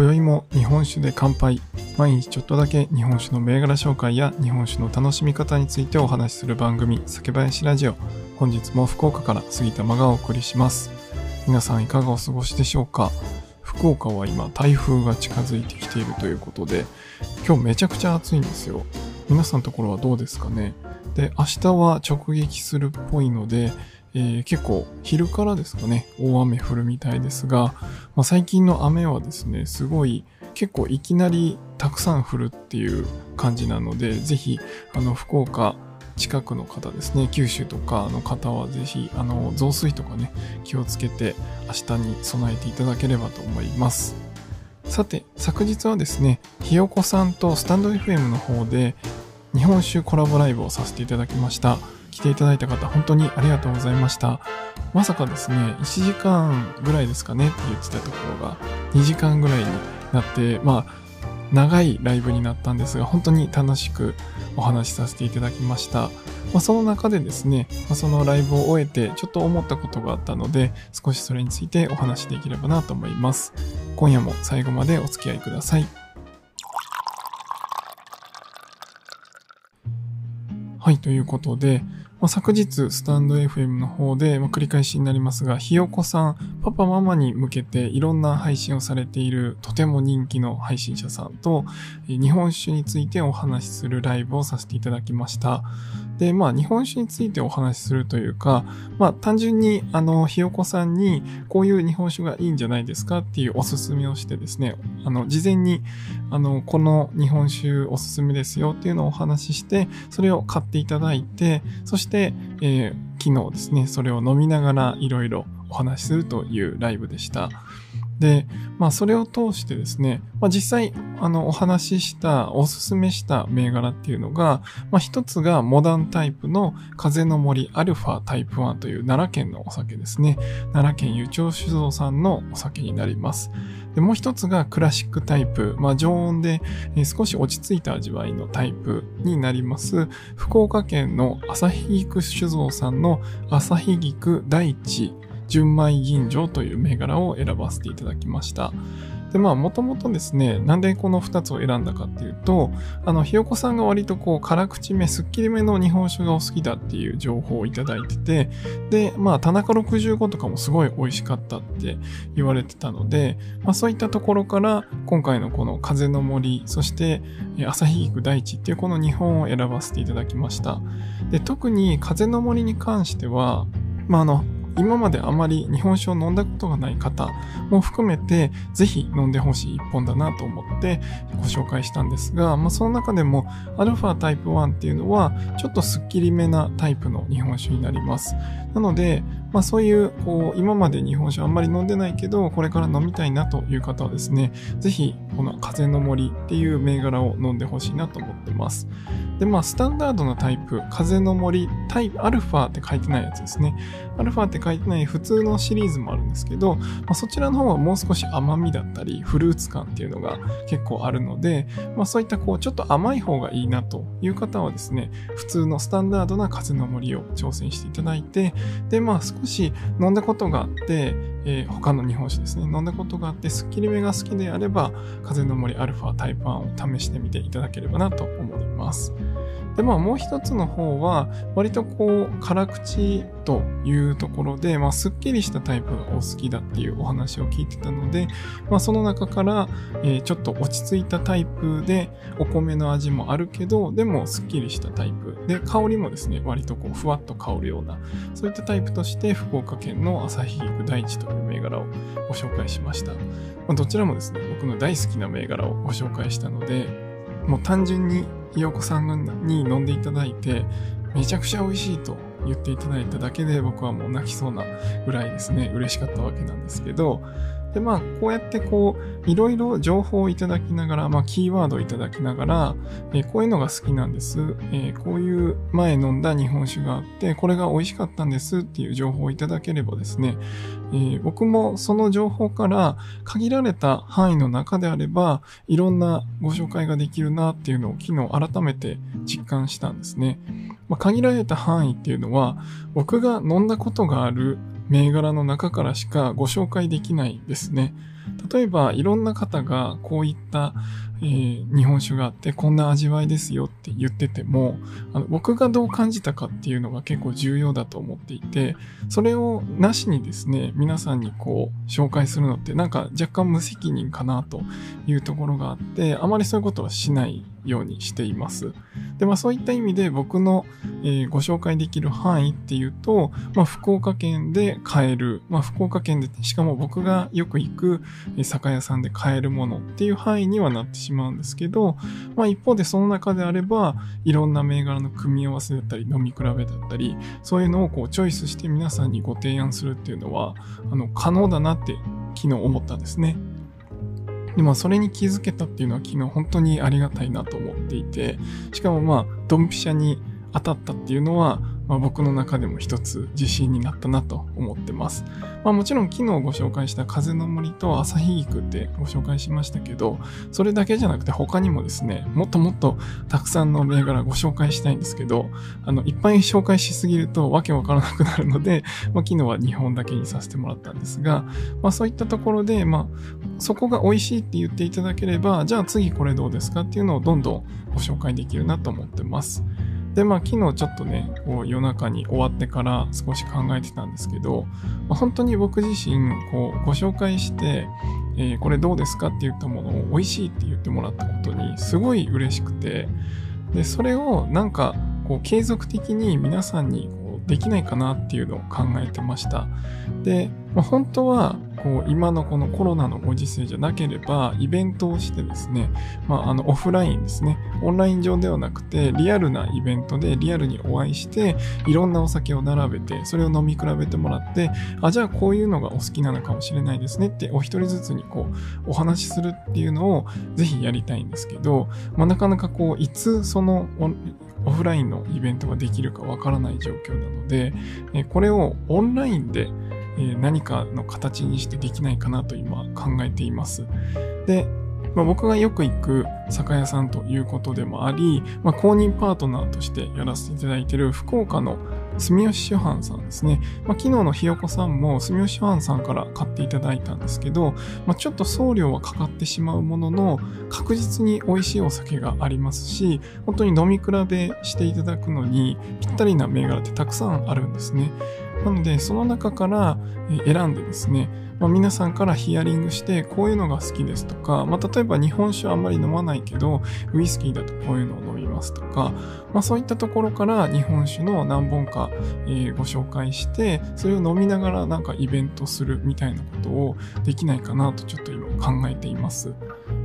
今宵も日本酒で乾杯。毎日ちょっとだけ日本酒の銘柄紹介や日本酒の楽しみ方についてお話しする番組、酒林ラジオ。本日も福岡から杉玉がお送りします。皆さんいかがお過ごしでしょうか？福岡は今台風が近づいてきているということで、今日めちゃくちゃ暑いんですよ。皆さんのところはどうですかね？で、明日は直撃するっぽいので、えー結構昼からですかね、大雨降るみたいですが、まあ、最近の雨はですね、すごい結構いきなりたくさん降るっていう感じなので、ぜひ、あの、福岡近くの方ですね、九州とかの方はぜひ、あの、増水とかね、気をつけて明日に備えていただければと思います。さて、昨日はですね、ひよこさんとスタンド FM の方で日本酒コラボライブをさせていただきました。来ていただいた方、本当にありがとうございました。まさかですね、1時間ぐらいですかねって言ってたところが、2時間ぐらいになって、まあ、長いライブになったんですが、本当に楽しくお話しさせていただきました。まあ、その中でですね、まあ、そのライブを終えて、ちょっと思ったことがあったので、少しそれについてお話しできればなと思います。今夜も最後までお付き合いください。はい、ということで、まあ、昨日、スタンド FM の方で、まあ、繰り返しになりますが、ひよこさん、パパママに向けていろんな配信をされているとても人気の配信者さんと、日本酒についてお話しするライブをさせていただきました。で、まあ、日本酒についてお話しするというか、まあ、単純に、あの、ひよこさんに、こういう日本酒がいいんじゃないですかっていうおすすめをしてですね、あの、事前に、あの、この日本酒おすすめですよっていうのをお話しして、それを買っていただいて、そして、えー昨日ですね、それを飲みながらいろいろお話しするというライブでした。で、まあそれを通してですね、まあ実際、あの、お話しした、おすすめした銘柄っていうのが、まあ一つがモダンタイプの風の森アルファタイプ1という奈良県のお酒ですね。奈良県湯町酒造さんのお酒になります。で、もう一つがクラシックタイプ、まあ常温で、少し落ち着いた味わいのタイプになります。福岡県の旭菊酒造さんの旭菊大地純米吟醸という銘柄を選ばせていただきました。で、まあ、もともとですね、なんでこの2つを選んだかっていうと、あの、ひよこさんが割とこう、辛口め、すっきりめの日本酒がお好きだっていう情報をいただいてて、で、まあ、田中65とかもすごい美味しかったって言われてたので、まあ、そういったところから、今回のこの風の森、そして、えー旭菊大地っていうこの2本を選ばせていただきました。で、特に風の森に関しては、まあ、あの、今まであまり日本酒を飲んだことがない方も含めて、ぜひ飲んでほしい一本だなと思ってご紹介したんですが、まあ、その中でもアルファタイプ1っていうのは、ちょっとスッキリめなタイプの日本酒になります。なので、まあそういう、こう、今まで日本酒あんまり飲んでないけど、これから飲みたいなという方はですね、ぜひ、この風の森っていう銘柄を飲んでほしいなと思ってます。で、まあ、スタンダードなタイプ、風の森、タイプ、アルファって書いてないやつですね。アルファって書いてない普通のシリーズもあるんですけど、まあ、そちらの方はもう少し甘みだったり、フルーツ感っていうのが結構あるので、まあ、そういったこう、ちょっと甘い方がいいなという方はですね、普通のスタンダードな風の森を挑戦していただいて、で、まあ、少し飲んだことがあって、えー他の日本酒ですね、飲んだことがあって、すっきりめが好きであれば、風の森アルファタイプ1を試してみていただければなと思います。で、まあもう一つの方は、割とこう、辛口というところで、まあすっきりしたタイプがお好きだっていうお話を聞いてたので、まあその中から、えーちょっと落ち着いたタイプで、お米の味もあるけど、でもすっきりしたタイプ。で、香りもですね、割とこう、ふわっと香るような、そういったタイプとして、福岡県の旭菊大地という銘柄をご紹介しました。まあどちらもですね、僕の大好きな銘柄をご紹介したので、もう単純にひよこさんに飲んでいただいて、めちゃくちゃ美味しいと言っていただいただけで僕はもう泣きそうなぐらいですね、嬉しかったわけなんですけど、で、まあ、こうやってこう、いろいろ情報をいただきながら、まあ、キーワードをいただきながら、えーこういうのが好きなんです。えーこういう前飲んだ日本酒があって、これが美味しかったんですっていう情報をいただければですね、えー僕もその情報から限られた範囲の中であれば、いろんなご紹介ができるなっていうのを昨日改めて実感したんですね。まあ、限られた範囲っていうのは、僕が飲んだことがある銘柄の中からしかご紹介できないですね。例えばいろんな方がこういったえー、日本酒があってこんな味わいですよって言っててもあの僕がどう感じたかっていうのが結構重要だと思っていてそれをなしにですね皆さんにこう紹介するのってなんか若干無責任かなというところがあってあまりそういうことはしないようにしています。で、まあそういった意味で僕の、えー、ご紹介できる範囲っていうと、まあ福岡県で買える、まあ福岡県でしかも僕がよく行く、酒屋さんで買えるものっていう範囲にはなってしまうしまうんですけど、まあ一方でその中であれば、いろんな銘柄の組み合わせだったり、飲み比べだったり、そういうのをこうチョイスして皆さんにご提案するっていうのは、あの、可能だなって昨日思ったんですね。でもそれに気づけたっていうのは昨日本当にありがたいなと思っていて、しかもまあ、ドンピシャに当たったっていうのは、まあ、僕の中でも一つ自信になったなと思ってます。まあ、もちろん昨日ご紹介した風の森と旭菊ってご紹介しましたけど、それだけじゃなくて他にもですね、もっともっとたくさんの銘柄ご紹介したいんですけど、あの、いっぱい紹介しすぎるとわけわからなくなるので、まあ、昨日は2本だけにさせてもらったんですが、まあそういったところで、まあ、そこが美味しいって言っていただければ、じゃあ次これどうですかっていうのをどんどんご紹介できるなと思ってます。で、まあ昨日ちょっとね、こう夜中に終わってから少し考えてたんですけど、まあ、本当に僕自身、こうご紹介して、えー、これどうですかって言ったものを美味しいって言ってもらったことにすごい嬉しくて、で、それをなんかこう継続的に皆さんにこうできないかなっていうのを考えてました。で、まあ、本当はこう今のこのコロナのご時世じゃなければイベントをしてですね、まあ、あのオフラインですね。オンライン上ではなくてリアルなイベントでリアルにお会いしていろんなお酒を並べてそれを飲み比べてもらってあじゃあこういうのがお好きなのかもしれないですねってお一人ずつにこうお話しするっていうのをぜひやりたいんですけど、まあ、なかなかこういつそのオフラインのイベントができるかわからない状況なので、これをオンラインでえ何かの形にしてできないかなと今考えています。で、まあ、僕がよく行く酒屋さんということでもあり、まあ、公認パートナーとしてやらせていただいている福岡の住吉酒販さんですね。まあ、昨日のひよこさんも住吉酒販さんから買っていただいたんですけど、まあ、ちょっと送料はかかってしまうものの、確実に美味しいお酒がありますし、本当に飲み比べしていただくのにぴったりな銘柄ってたくさんあるんですね。なので、その中から選んでですね、まあ、皆さんからヒアリングして、こういうのが好きですとか、まあ、例えば日本酒はあんまり飲まないけど、ウイスキーだとこういうのを飲みますとか、まあ、そういったところから日本酒の何本か、ご紹介して、それを飲みながらなんかイベントするみたいなことをできないかなとちょっと今考えています。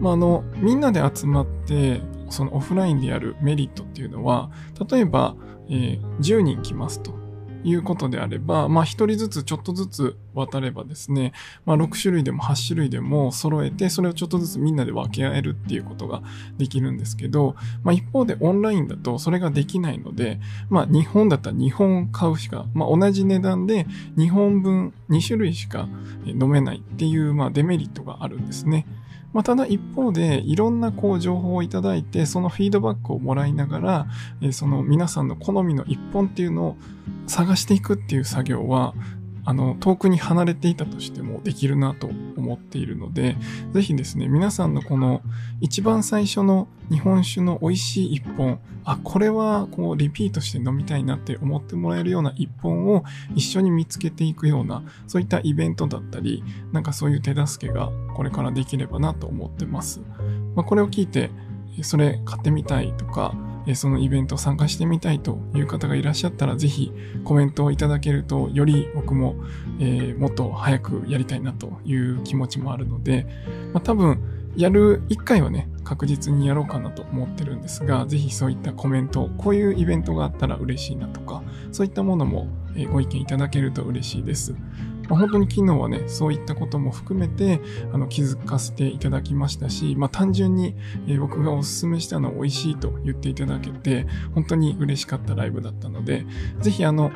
まあ、あの、みんなで集まって、そのオフラインでやるメリットっていうのは、例えば、えー、10人来ますと。いうことであれば、まあ一人ずつちょっとずつ渡ればですね、まあ6種類でも8種類でも揃えて、それをちょっとずつみんなで分け合えるっていうことができるんですけど、まあ一方でオンラインだとそれができないので、まあ日本だったら2本買うしか、まあ同じ値段で2本分2種類しか飲めないっていう、まあデメリットがあるんですね。まあ、ただ一方で、いろんなこう情報をいただいて、そのフィードバックをもらいながら、その皆さんの好みの一本っていうのを探していくっていう作業は、あの、遠くに離れていたとしてもできるなと思っているので、ぜひですね、皆さんのこの一番最初の日本酒の美味しい一本、あ、これはこうリピートして飲みたいなって思ってもらえるような一本を一緒に見つけていくような、そういったイベントだったり、なんかそういう手助けがこれからできればなと思ってます。まあ、これを聞いて、それ買ってみたいとか、そのイベント参加してみたいという方がいらっしゃったら、ぜひコメントをいただけると、より僕も、え、もっと早くやりたいなという気持ちもあるので、まあ、多分、やる1回はね、確実にやろうかなと思ってるんですが、ぜひそういったコメント、こういうイベントがあったら嬉しいなとか、そういったものもご意見いただけると嬉しいです。まあ、本当に昨日はね、そういったことも含めて、あの、気づかせていただきましたし、まあ、単純に、えー、僕がおすすめしたの美味しいと言っていただけて、本当に嬉しかったライブだったので、ぜひあの、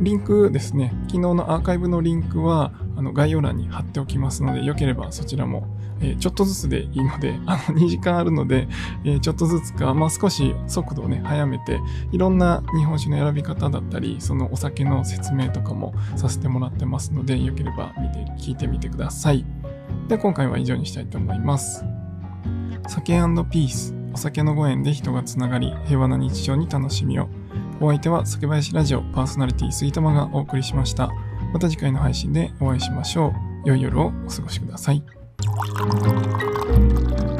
リンクですね、昨日のアーカイブのリンクは、あの、概要欄に貼っておきますので、よければそちらもえ、ちょっとずつでいいので、あの、2時間あるので、え、ちょっとずつか、まあ、少し速度をね、早めて、いろんな日本酒の選び方だったり、そのお酒の説明とかもさせてもらってますので、よければ見て、聞いてみてください。で、今回は以上にしたいと思います。酒ピース。お酒のご縁で人がつながり、平和な日常に楽しみを。お相手は酒林ラジオパーソナリティスイタマがお送りしました。また次回の配信でお会いしましょう。良い夜をお過ごしください。えっ?